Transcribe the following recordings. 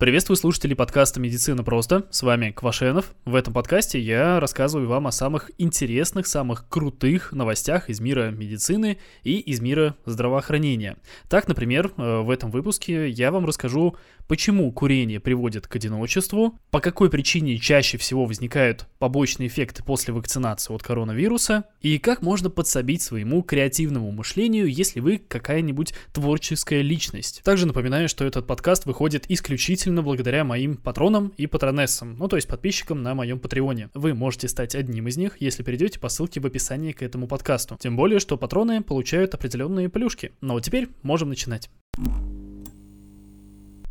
Приветствую слушателей подкаста «Медицина просто». С вами Квашенов. В этом подкасте я рассказываю вам о самых интересных, самых крутых новостях из мира медицины и из мира здравоохранения. Так, например, э, в этом выпуске я вам расскажу, почему курение приводит к одиночеству, по какой причине чаще всего возникают побочные эффекты после вакцинации от коронавируса и как можно подсобить своему креативному мышлению, если вы какая-нибудь творческая личность. Также напоминаю, что этот подкаст выходит исключительно исключительно благодаря моим патронам и патронессам, ну то есть подписчикам на моем патреоне. Вы можете стать одним из них, если перейдете по ссылке в описании к этому подкасту. Тем более, что патроны получают определенные плюшки. Ну вот теперь можем начинать.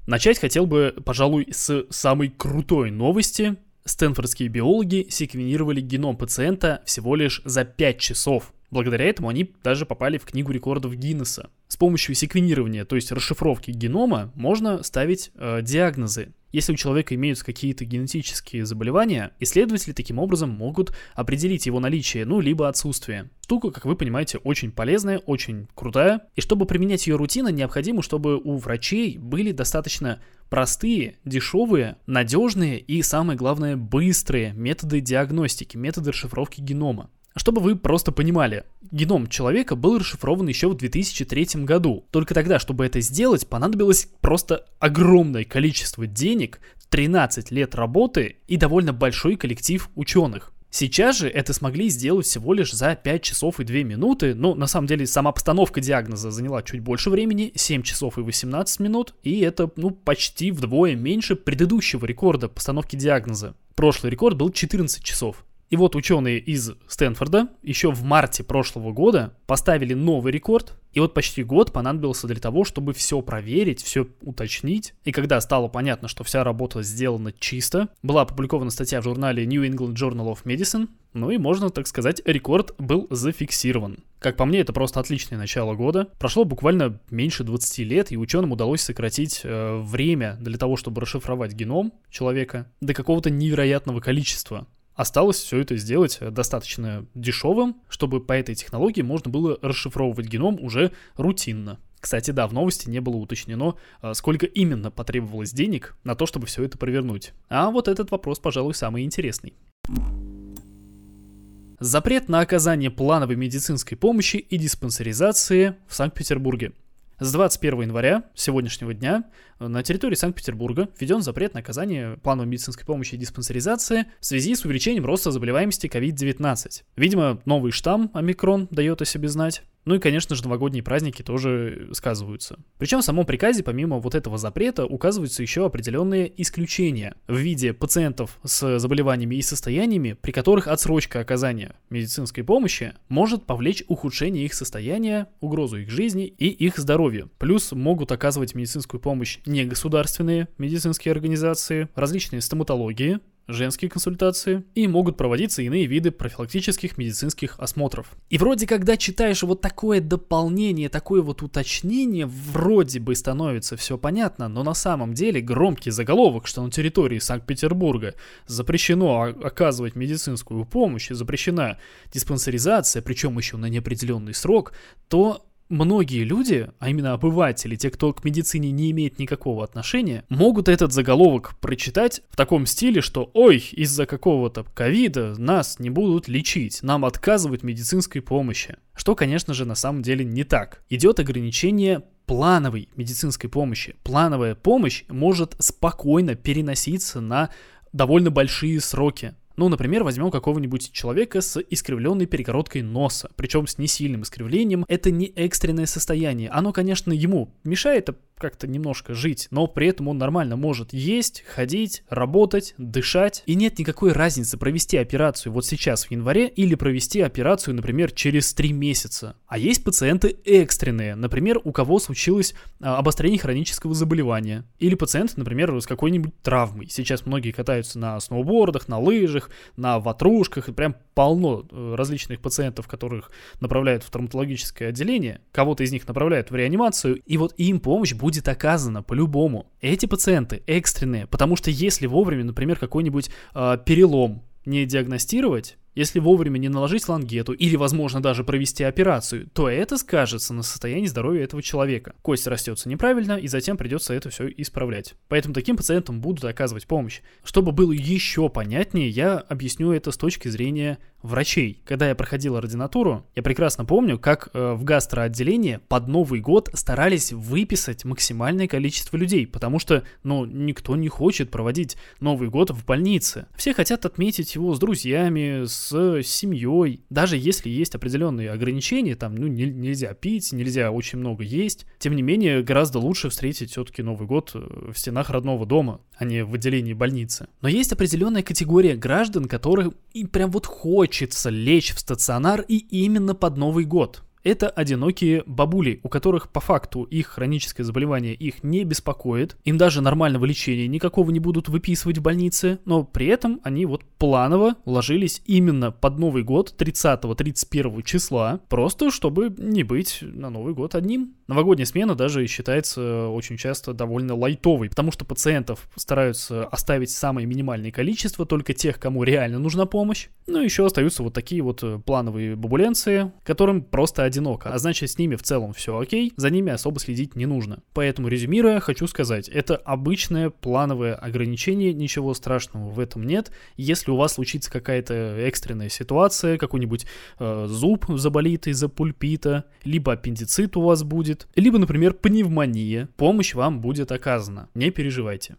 Начать хотел бы, пожалуй, с самой крутой новости. Стэнфордские биологи секвенировали геном пациента всего лишь за 5 часов. Благодаря этому они даже попали в книгу рекордов Гиннесса. С помощью секвенирования, то есть расшифровки генома, можно ставить э, диагнозы. Если у человека имеются какие-то генетические заболевания, исследователи таким образом могут определить его наличие, ну, либо отсутствие. Штука, как вы понимаете, очень полезная, очень крутая. И чтобы применять ее рутинно, необходимо, чтобы у врачей были достаточно простые, дешевые, надежные и, самое главное, быстрые методы диагностики, методы расшифровки генома. Чтобы вы просто понимали, геном человека был расшифрован еще в 2003 году. Только тогда, чтобы это сделать, понадобилось просто огромное количество денег, 13 лет работы и довольно большой коллектив ученых. Сейчас же это смогли сделать всего лишь за 5 часов и 2 минуты, но на самом деле сама постановка диагноза заняла чуть больше времени, 7 часов и 18 минут, и это ну почти вдвое меньше предыдущего рекорда постановки диагноза. Прошлый рекорд был 14 часов. И вот ученые из Стэнфорда еще в марте прошлого года поставили новый рекорд, и вот почти год понадобился для того, чтобы все проверить, все уточнить. И когда стало понятно, что вся работа сделана чисто, была опубликована статья в журнале New England Journal of Medicine, ну и можно, так сказать, рекорд был зафиксирован. Как по мне, это просто отличное начало года. Прошло буквально меньше 20 лет, и ученым удалось сократить э, время для того, чтобы расшифровать геном человека до какого-то невероятного количества. Осталось все это сделать достаточно дешевым, чтобы по этой технологии можно было расшифровывать геном уже рутинно. Кстати, да, в новости не было уточнено, а, сколько именно потребовалось денег на то, чтобы все это провернуть. А вот этот вопрос, пожалуй, самый интересный. Запрет на оказание плановой медицинской помощи и диспансеризации в Санкт-Петербурге. С 21 января сегодняшнего дня на территории Санкт-Петербурга введен запрет на оказание плановой медицинской помощи и диспансеризации в связи с увеличением роста заболеваемости COVID-19. Видимо, новый штамм омикрон дает о себе знать. Ну и, конечно же, новогодние праздники тоже сказываются. Причем в самом приказе, помимо вот этого запрета, указываются еще определенные исключения в виде пациентов с заболеваниями и состояниями, при которых отсрочка оказания медицинской помощи может повлечь ухудшение их состояния, угрозу их жизни и их здоровью. Плюс могут оказывать медицинскую помощь негосударственные медицинские организации, различные стоматологии, женские консультации и могут проводиться иные виды профилактических медицинских осмотров. И вроде когда читаешь вот такое дополнение, такое вот уточнение, вроде бы становится все понятно, но на самом деле громкий заголовок, что на территории Санкт-Петербурга запрещено оказывать медицинскую помощь и запрещена диспансеризация, причем еще на неопределенный срок, то многие люди, а именно обыватели, те, кто к медицине не имеет никакого отношения, могут этот заголовок прочитать в таком стиле, что «Ой, из-за какого-то ковида нас не будут лечить, нам отказывают медицинской помощи». Что, конечно же, на самом деле не так. Идет ограничение плановой медицинской помощи. Плановая помощь может спокойно переноситься на довольно большие сроки. Ну, например, возьмем какого-нибудь человека с искривленной перегородкой носа, причем с несильным искривлением. Это не экстренное состояние. Оно, конечно, ему мешает как-то немножко жить, но при этом он нормально может есть, ходить, работать, дышать. И нет никакой разницы провести операцию вот сейчас в январе или провести операцию, например, через 3 месяца. А есть пациенты экстренные, например, у кого случилось а, обострение хронического заболевания. Или пациент, например, с какой-нибудь травмой. Сейчас многие катаются на сноубордах, на лыжах, на ватрушках, и прям полно э, различных пациентов, которых направляют в травматологическое отделение. Кого-то из них направляют в реанимацию, и вот им помощь будет оказана по-любому. Эти пациенты экстренные, потому что если вовремя, например, какой-нибудь э, перелом не диагностировать, если вовремя не наложить лангету или, возможно, даже провести операцию, то это скажется на состоянии здоровья этого человека. Кость растется неправильно, и затем придется это все исправлять. Поэтому таким пациентам будут оказывать помощь. Чтобы было еще понятнее, я объясню это с точки зрения врачей. Когда я проходил ординатуру, я прекрасно помню, как э, в гастроотделении под Новый год старались выписать максимальное количество людей, потому что, ну, никто не хочет проводить Новый год в больнице. Все хотят отметить его с друзьями, с семьей. Даже если есть определенные ограничения, там, ну, не, нельзя пить, нельзя очень много есть. Тем не менее, гораздо лучше встретить все-таки Новый год э, в стенах родного дома, а не в отделении больницы. Но есть определенная категория граждан, которых и прям вот хочется лечь в стационар и именно под Новый год это одинокие бабули, у которых по факту их хроническое заболевание их не беспокоит, им даже нормального лечения никакого не будут выписывать в больнице, но при этом они вот планово ложились именно под Новый год 30-31 числа, просто чтобы не быть на Новый год одним. Новогодняя смена даже считается очень часто довольно лайтовой, потому что пациентов стараются оставить самое минимальное количество, только тех, кому реально нужна помощь. Ну, еще остаются вот такие вот плановые бабуленцы, которым просто один одиноко, а значит с ними в целом все окей, за ними особо следить не нужно. Поэтому резюмируя, хочу сказать, это обычное плановое ограничение, ничего страшного в этом нет. Если у вас случится какая-то экстренная ситуация, какой-нибудь э, зуб заболит из-за пульпита, либо аппендицит у вас будет, либо, например, пневмония, помощь вам будет оказана. Не переживайте.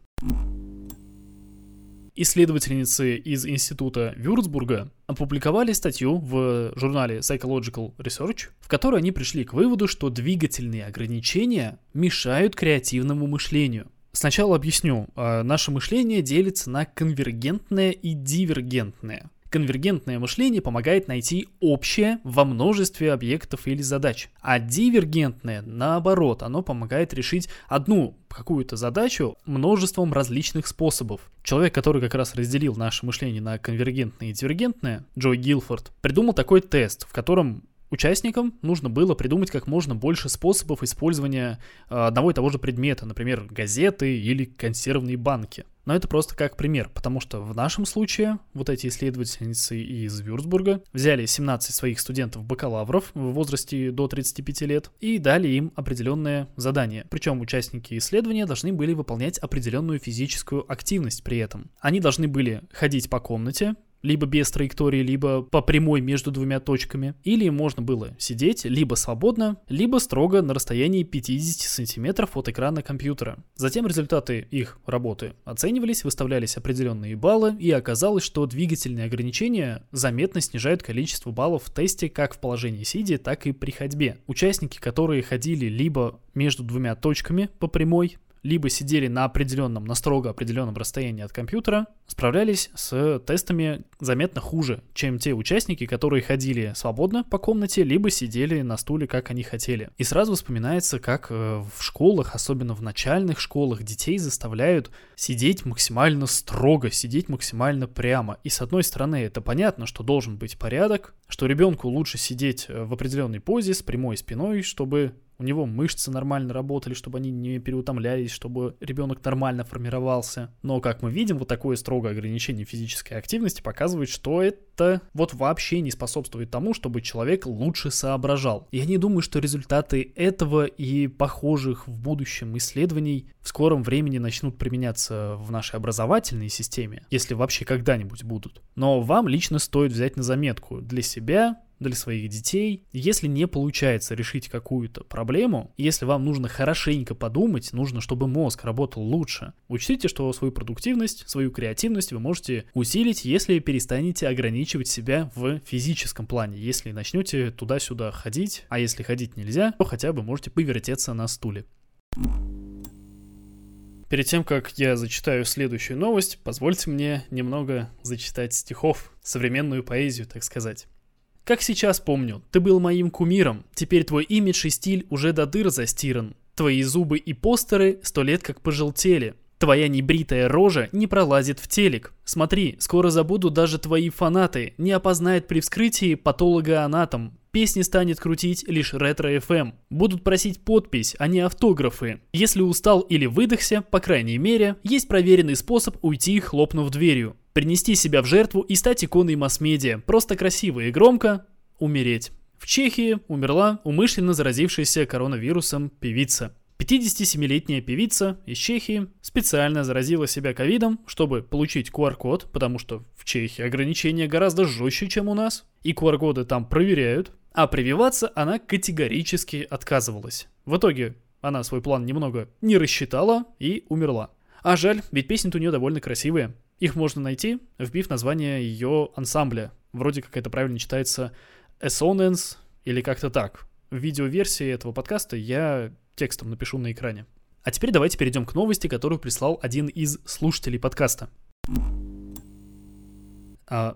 Исследовательницы из института Вюрцбурга опубликовали статью в журнале Psychological Research, в которой они пришли к выводу, что двигательные ограничения мешают креативному мышлению. Сначала объясню. А, наше мышление делится на конвергентное и дивергентное. Конвергентное мышление помогает найти общее во множестве объектов или задач, а дивергентное, наоборот, оно помогает решить одну какую-то задачу множеством различных способов. Человек, который как раз разделил наше мышление на конвергентное и дивергентное, Джой Гилфорд, придумал такой тест, в котором Участникам нужно было придумать как можно больше способов использования э, одного и того же предмета, например, газеты или консервные банки. Но это просто как пример, потому что в нашем случае вот эти исследовательницы из Вюрцбурга взяли 17 своих студентов-бакалавров в возрасте до 35 лет и дали им определенное задание. Причем участники исследования должны были выполнять определенную физическую активность при этом. Они должны были ходить по комнате, либо без траектории, либо по прямой между двумя точками. Или можно было сидеть либо свободно, либо строго на расстоянии 50 сантиметров от экрана компьютера. Затем результаты их работы оценивались, выставлялись определенные баллы, и оказалось, что двигательные ограничения заметно снижают количество баллов в тесте как в положении сидя, так и при ходьбе. Участники, которые ходили либо между двумя точками по прямой, либо сидели на определенном, на строго определенном расстоянии от компьютера, справлялись с тестами заметно хуже, чем те участники, которые ходили свободно по комнате, либо сидели на стуле, как они хотели. И сразу вспоминается, как э, в школах, особенно в начальных школах, детей заставляют сидеть максимально строго, сидеть максимально прямо. И с одной стороны, это понятно, что должен быть порядок, что ребенку лучше сидеть э, в определенной позе с прямой спиной, чтобы у него мышцы нормально работали, чтобы они не переутомлялись, чтобы ребенок нормально формировался. Но, как мы видим, вот такое строгое ограничение физической активности показывает, что это вот вообще не способствует тому, чтобы человек лучше соображал. Я не думаю, что результаты этого и похожих в будущем исследований в скором времени начнут применяться в нашей образовательной системе, если вообще когда-нибудь будут. Но вам лично стоит взять на заметку для себя, для своих детей. Если не получается решить какую-то проблему, если вам нужно хорошенько подумать, нужно, чтобы мозг работал лучше, учтите, что свою продуктивность, свою креативность вы можете усилить, если перестанете ограничивать себя в физическом плане. Если начнете туда-сюда ходить, а если ходить нельзя, то хотя бы можете повертеться на стуле. Перед тем, как я зачитаю следующую новость, позвольте мне немного зачитать стихов, современную поэзию, так сказать. Как сейчас помню, ты был моим кумиром, теперь твой имидж и стиль уже до дыр застиран. Твои зубы и постеры сто лет как пожелтели. Твоя небритая рожа не пролазит в телек. Смотри, скоро забуду даже твои фанаты, не опознает при вскрытии патологоанатом. Песни станет крутить лишь ретро-ФМ. Будут просить подпись, а не автографы. Если устал или выдохся, по крайней мере, есть проверенный способ уйти, хлопнув дверью. Принести себя в жертву и стать иконой масс-медиа. Просто красиво и громко умереть. В Чехии умерла умышленно заразившаяся коронавирусом певица. 57-летняя певица из Чехии специально заразила себя ковидом, чтобы получить QR-код, потому что в Чехии ограничения гораздо жестче, чем у нас, и QR-коды там проверяют, а прививаться она категорически отказывалась. В итоге она свой план немного не рассчитала и умерла. А жаль, ведь песни-то у нее довольно красивые. Их можно найти, вбив название ее ансамбля. Вроде как это правильно читается Essonance или как-то так. В видеоверсии этого подкаста я текстом напишу на экране. А теперь давайте перейдем к новости, которую прислал один из слушателей подкаста.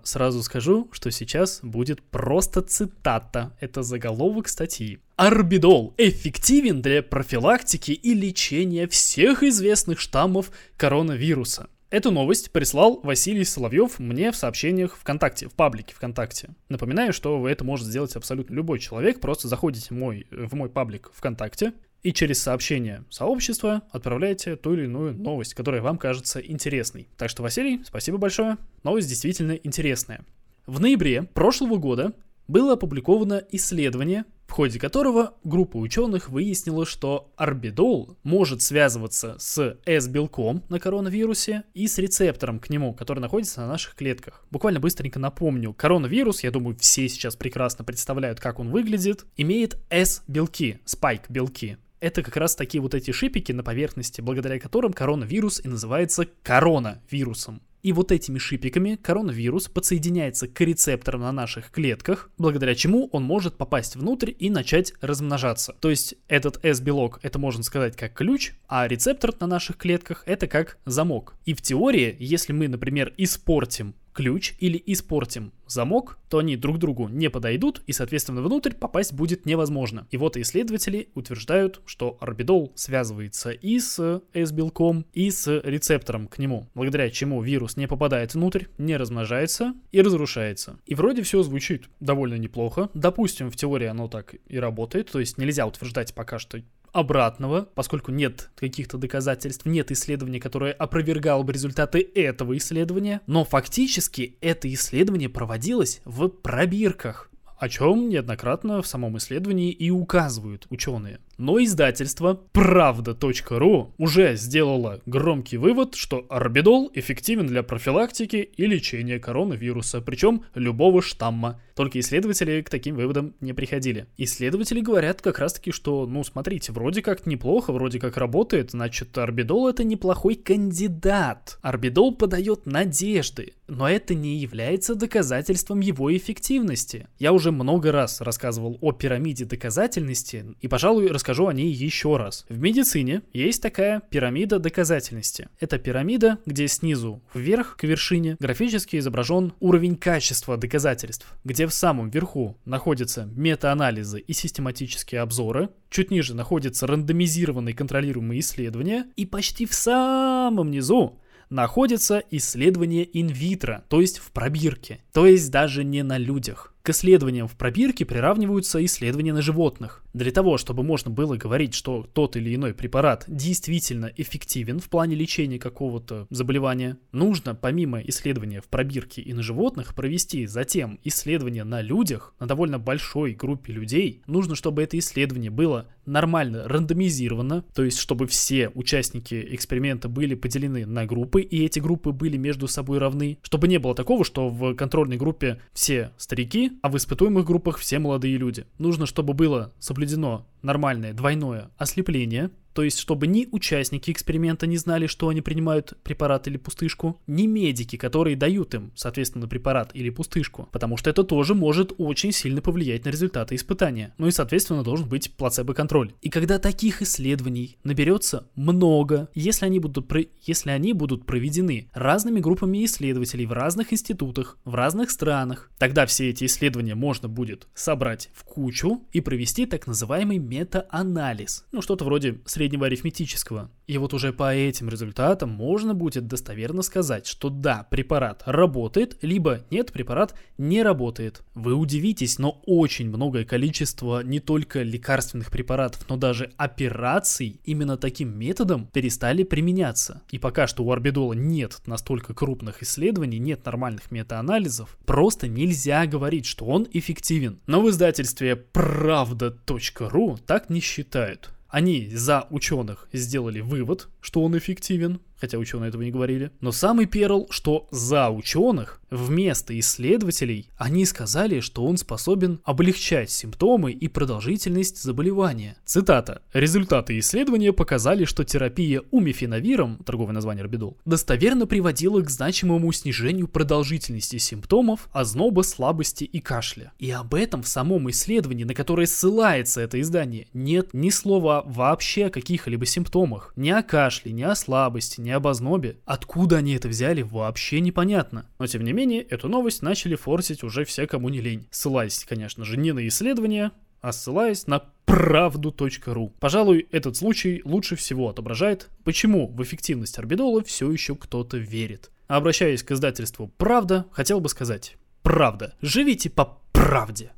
Сразу скажу, что сейчас будет просто цитата. Это заголовок статьи. Арбидол эффективен для профилактики и лечения всех известных штаммов коронавируса. Эту новость прислал Василий Соловьев мне в сообщениях ВКонтакте, в паблике ВКонтакте. Напоминаю, что это может сделать абсолютно любой человек. Просто заходите в мой, в мой паблик ВКонтакте, и через сообщение сообщества отправляете ту или иную новость, которая вам кажется интересной. Так что, Василий, спасибо большое. Новость действительно интересная. В ноябре прошлого года было опубликовано исследование, в ходе которого группа ученых выяснила, что орбидол может связываться с S-белком на коронавирусе и с рецептором к нему, который находится на наших клетках. Буквально быстренько напомню, коронавирус, я думаю, все сейчас прекрасно представляют, как он выглядит, имеет S-белки, спайк-белки это как раз такие вот эти шипики на поверхности, благодаря которым коронавирус и называется коронавирусом. И вот этими шипиками коронавирус подсоединяется к рецепторам на наших клетках, благодаря чему он может попасть внутрь и начать размножаться. То есть этот S-белок это можно сказать как ключ, а рецептор на наших клетках это как замок. И в теории, если мы, например, испортим ключ или испортим замок, то они друг другу не подойдут, и, соответственно, внутрь попасть будет невозможно. И вот исследователи утверждают, что орбидол связывается и с S-белком, и с рецептором к нему, благодаря чему вирус не попадает внутрь, не размножается и разрушается. И вроде все звучит довольно неплохо. Допустим, в теории оно так и работает, то есть нельзя утверждать пока что обратного, поскольку нет каких-то доказательств, нет исследования, которое опровергало бы результаты этого исследования, но фактически это исследование проводилось в пробирках о чем неоднократно в самом исследовании и указывают ученые. Но издательство правда.ру уже сделало громкий вывод, что орбидол эффективен для профилактики и лечения коронавируса, причем любого штамма. Только исследователи к таким выводам не приходили. Исследователи говорят как раз таки, что, ну смотрите, вроде как неплохо, вроде как работает, значит орбидол это неплохой кандидат. Орбидол подает надежды, но это не является доказательством его эффективности. Я уже много раз рассказывал о пирамиде доказательности, и, пожалуй, расскажу о ней еще раз. В медицине есть такая пирамида доказательности. Это пирамида, где снизу вверх к вершине графически изображен уровень качества доказательств, где в самом верху находятся метаанализы и систематические обзоры, чуть ниже находятся рандомизированные контролируемые исследования, и почти в самом низу находится исследование инвитро, то есть в пробирке, то есть даже не на людях. К исследованиям в пробирке приравниваются исследования на животных. Для того, чтобы можно было говорить, что тот или иной препарат действительно эффективен в плане лечения какого-то заболевания, нужно помимо исследования в пробирке и на животных провести затем исследование на людях, на довольно большой группе людей. Нужно, чтобы это исследование было нормально рандомизировано, то есть чтобы все участники эксперимента были поделены на группы, и эти группы были между собой равны, чтобы не было такого, что в контрольной группе все старики, а в испытуемых группах все молодые люди. Нужно, чтобы было соблюдено нормальное двойное ослепление, то есть, чтобы ни участники эксперимента не знали, что они принимают препарат или пустышку, ни медики, которые дают им, соответственно, препарат или пустышку, потому что это тоже может очень сильно повлиять на результаты испытания. Ну и, соответственно, должен быть плацебо-контроль. И когда таких исследований наберется много, если они будут, про... если они будут проведены разными группами исследователей в разных институтах, в разных странах, тогда все эти исследования можно будет собрать в кучу и провести так называемый мета-анализ. Ну, что-то вроде среднего среднего арифметического. И вот уже по этим результатам можно будет достоверно сказать, что да, препарат работает, либо нет, препарат не работает. Вы удивитесь, но очень многое количество не только лекарственных препаратов, но даже операций именно таким методом перестали применяться. И пока что у орбидола нет настолько крупных исследований, нет нормальных метаанализов, просто нельзя говорить, что он эффективен. Но в издательстве правда.ру так не считают. Они за ученых сделали вывод, что он эффективен, хотя ученые этого не говорили. Но самый перл, что за ученых вместо исследователей они сказали, что он способен облегчать симптомы и продолжительность заболевания. Цитата. Результаты исследования показали, что терапия умифенавиром, торговое название орбидол, достоверно приводила к значимому снижению продолжительности симптомов, озноба, слабости и кашля. И об этом в самом исследовании, на которое ссылается это издание, нет ни слова вообще о каких-либо симптомах. Ни о кашле, ни о слабости, ни об ознобе. Откуда они это взяли, вообще непонятно. Но тем не менее, эту новость начали форсить уже все, кому не лень. Ссылаясь, конечно же, не на исследования, а ссылаясь на правду.ру. Пожалуй, этот случай лучше всего отображает, почему в эффективность орбидола все еще кто-то верит. Обращаясь к издательству «Правда», хотел бы сказать «Правда, живите по правде».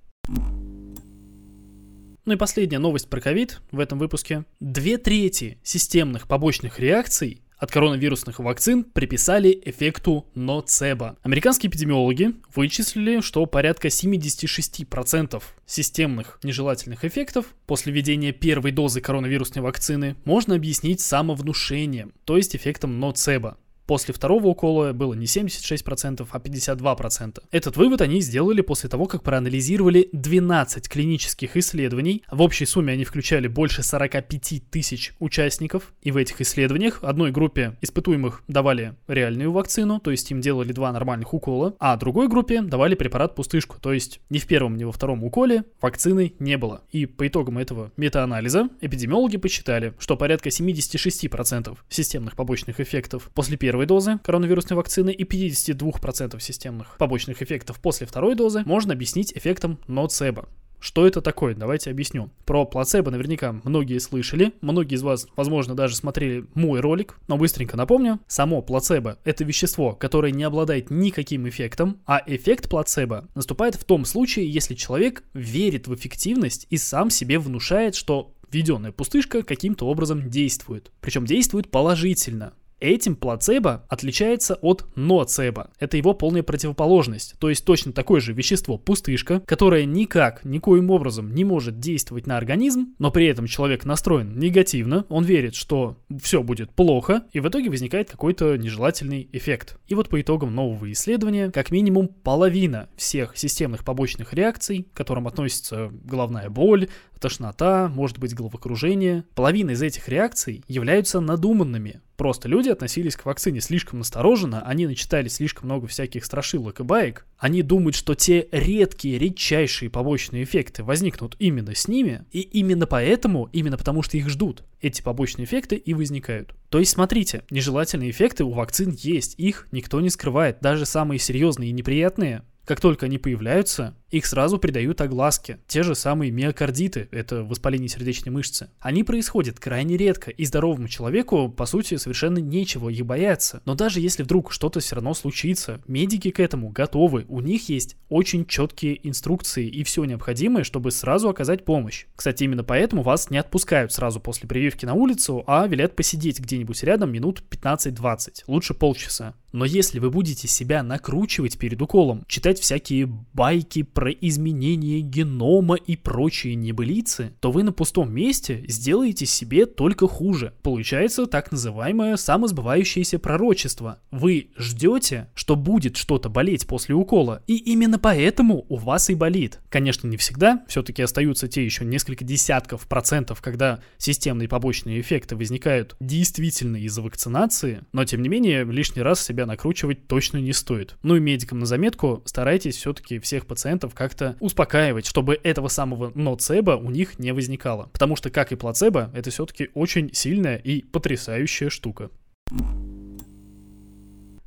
Ну и последняя новость про ковид в этом выпуске. Две трети системных побочных реакций от коронавирусных вакцин приписали эффекту ноцебо. Американские эпидемиологи вычислили, что порядка 76% системных нежелательных эффектов после введения первой дозы коронавирусной вакцины можно объяснить самовнушением, то есть эффектом ноцебо. После второго укола было не 76%, а 52%. Этот вывод они сделали после того, как проанализировали 12 клинических исследований. В общей сумме они включали больше 45 тысяч участников. И в этих исследованиях одной группе испытуемых давали реальную вакцину, то есть им делали два нормальных укола, а другой группе давали препарат-пустышку, то есть ни в первом, ни во втором уколе вакцины не было. И по итогам этого метаанализа эпидемиологи посчитали, что порядка 76% системных побочных эффектов после первого первой дозы коронавирусной вакцины и 52% системных побочных эффектов после второй дозы можно объяснить эффектом ноцебо. Что это такое? Давайте объясню. Про плацебо наверняка многие слышали, многие из вас, возможно, даже смотрели мой ролик, но быстренько напомню. Само плацебо – это вещество, которое не обладает никаким эффектом, а эффект плацебо наступает в том случае, если человек верит в эффективность и сам себе внушает, что введенная пустышка каким-то образом действует. Причем действует положительно. Этим плацебо отличается от ноцебо. Это его полная противоположность. То есть точно такое же вещество пустышка, которое никак, никоим образом не может действовать на организм, но при этом человек настроен негативно, он верит, что все будет плохо, и в итоге возникает какой-то нежелательный эффект. И вот по итогам нового исследования, как минимум половина всех системных побочных реакций, к которым относится головная боль, тошнота, может быть головокружение. Половина из этих реакций являются надуманными. Просто люди относились к вакцине слишком настороженно, они начитали слишком много всяких страшилок и баек. Они думают, что те редкие, редчайшие побочные эффекты возникнут именно с ними, и именно поэтому, именно потому что их ждут, эти побочные эффекты и возникают. То есть, смотрите, нежелательные эффекты у вакцин есть, их никто не скрывает, даже самые серьезные и неприятные как только они появляются, их сразу придают огласке. Те же самые миокардиты, это воспаление сердечной мышцы. Они происходят крайне редко, и здоровому человеку, по сути, совершенно нечего их бояться. Но даже если вдруг что-то все равно случится, медики к этому готовы. У них есть очень четкие инструкции и все необходимое, чтобы сразу оказать помощь. Кстати, именно поэтому вас не отпускают сразу после прививки на улицу, а велят посидеть где-нибудь рядом минут 15-20, лучше полчаса. Но если вы будете себя накручивать перед уколом, читать всякие байки про изменение генома и прочие небылицы, то вы на пустом месте сделаете себе только хуже. Получается так называемое самосбывающееся пророчество. Вы ждете, что будет что-то болеть после укола, и именно поэтому у вас и болит. Конечно, не всегда, все-таки остаются те еще несколько десятков процентов, когда системные побочные эффекты возникают действительно из-за вакцинации, но тем не менее лишний раз себя накручивать точно не стоит. Ну и медикам на заметку, старайтесь все-таки всех пациентов как-то успокаивать, чтобы этого самого ноцебо у них не возникало. Потому что, как и плацебо, это все-таки очень сильная и потрясающая штука.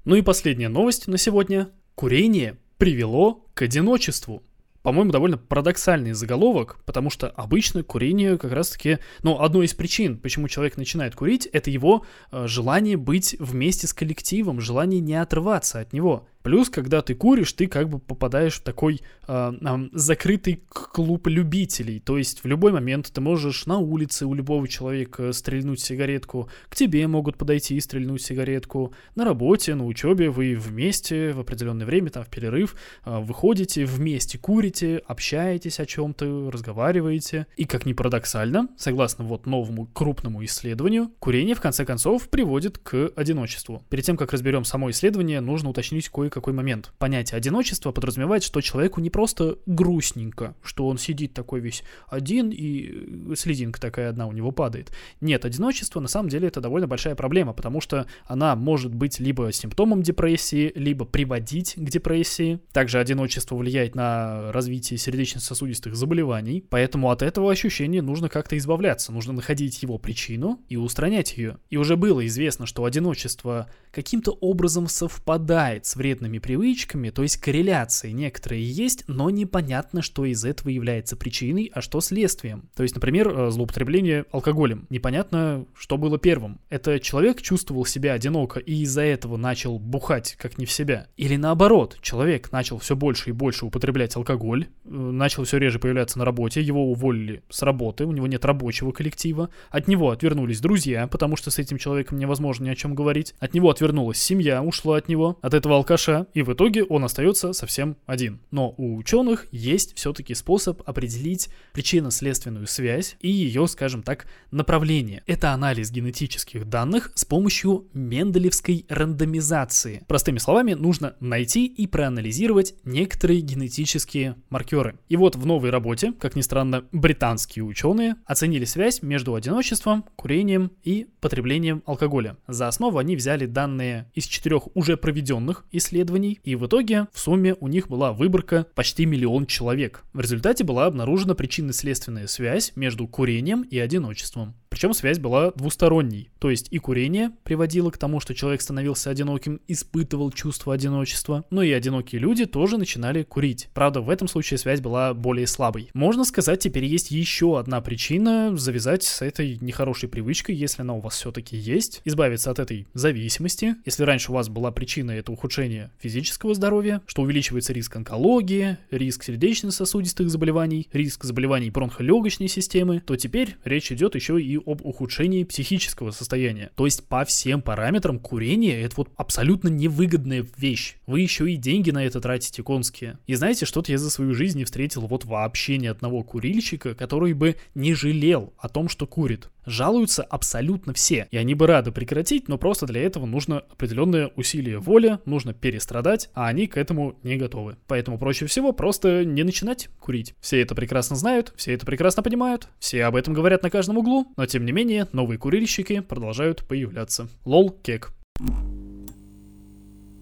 Ну и последняя новость на сегодня. Курение привело к одиночеству. по-моему, довольно парадоксальный заголовок, потому что обычно курение как раз-таки, ну, одной из причин, почему человек начинает курить, это его э, желание быть вместе с коллективом, желание не отрываться от него. Плюс, когда ты куришь, ты как бы попадаешь в такой э, э, закрытый клуб любителей. То есть в любой момент ты можешь на улице у любого человека стрельнуть сигаретку, к тебе могут подойти и стрельнуть сигаретку, на работе, на учебе вы вместе в определенное время, там в перерыв, э, выходите, вместе курите, общаетесь о чем-то, разговариваете. И как ни парадоксально, согласно вот новому крупному исследованию, курение в конце концов приводит к одиночеству. Перед тем, как разберем само исследование, нужно уточнить кое какой момент. Понятие одиночества подразумевает, что человеку не просто грустненько, что он сидит такой весь один и слезинка такая одна у него падает. Нет, одиночество на самом деле это довольно большая проблема, потому что она может быть либо симптомом депрессии, либо приводить к депрессии. Также одиночество влияет на развитие сердечно-сосудистых заболеваний, поэтому от этого ощущения нужно как-то избавляться, нужно находить его причину и устранять ее. И уже было известно, что одиночество каким-то образом совпадает с вредными привычками, то есть корреляции некоторые есть, но непонятно, что из этого является причиной, а что следствием. То есть, например, э, злоупотребление алкоголем. Непонятно, что было первым. Это человек чувствовал себя одиноко и из-за этого начал бухать как не в себя. Или наоборот, человек начал все больше и больше употреблять алкоголь, э, начал все реже появляться на работе, его уволили с работы, у него нет рабочего коллектива, от него отвернулись друзья, потому что с этим человеком невозможно ни о чем говорить, от него отвернулась семья, ушла от него, от этого алкаша и в итоге он остается совсем один. Но у ученых есть все-таки способ определить причинно-следственную связь и ее, скажем так, направление. Это анализ генетических данных с помощью менделевской рандомизации. Простыми словами, нужно найти и проанализировать некоторые генетические маркеры. И вот в новой работе, как ни странно, британские ученые оценили связь между одиночеством, курением и потреблением алкоголя. За основу они взяли данные из четырех уже проведенных исследований, и в итоге в сумме у них была выборка почти миллион человек. В результате была обнаружена причинно-следственная связь между курением и одиночеством. Причем связь была двусторонней, то есть и курение приводило к тому, что человек становился одиноким, испытывал чувство одиночества, но и одинокие люди тоже начинали курить. Правда, в этом случае связь была более слабой. Можно сказать, теперь есть еще одна причина завязать с этой нехорошей привычкой, если она у вас все-таки есть, избавиться от этой зависимости. Если раньше у вас была причина это ухудшение физического здоровья, что увеличивается риск онкологии, риск сердечно-сосудистых заболеваний, риск заболеваний бронхолегочной системы, то теперь речь идет еще и об ухудшении психического состояния. То есть по всем параметрам курение это вот абсолютно невыгодная вещь. Вы еще и деньги на это тратите конские. И знаете, что-то я за свою жизнь не встретил вот вообще ни одного курильщика, который бы не жалел о том, что курит. Жалуются абсолютно все, и они бы рады прекратить, но просто для этого нужно определенное усилие воли, нужно перестрадать, а они к этому не готовы. Поэтому проще всего просто не начинать курить. Все это прекрасно знают, все это прекрасно понимают, все об этом говорят на каждом углу, но тем не менее новые курильщики продолжают появляться. Лол, кек.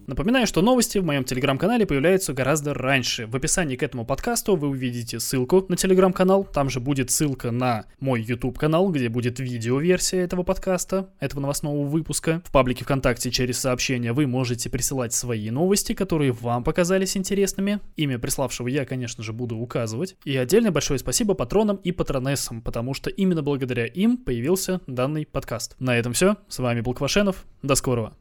Напоминаю, что новости в моем телеграм-канале появляются гораздо раньше. В описании к этому подкасту вы увидите ссылку на телеграм-канал. Там же будет ссылка на мой YouTube канал, где будет видео-версия этого подкаста, этого новостного выпуска. В паблике ВКонтакте через сообщения вы можете присылать свои новости, которые вам показались интересными. Имя приславшего я, конечно же, буду указывать. И отдельно большое спасибо патронам и патронессам, потому что именно благодаря им появился данный подкаст. На этом все. С вами был Квашенов. До скорого.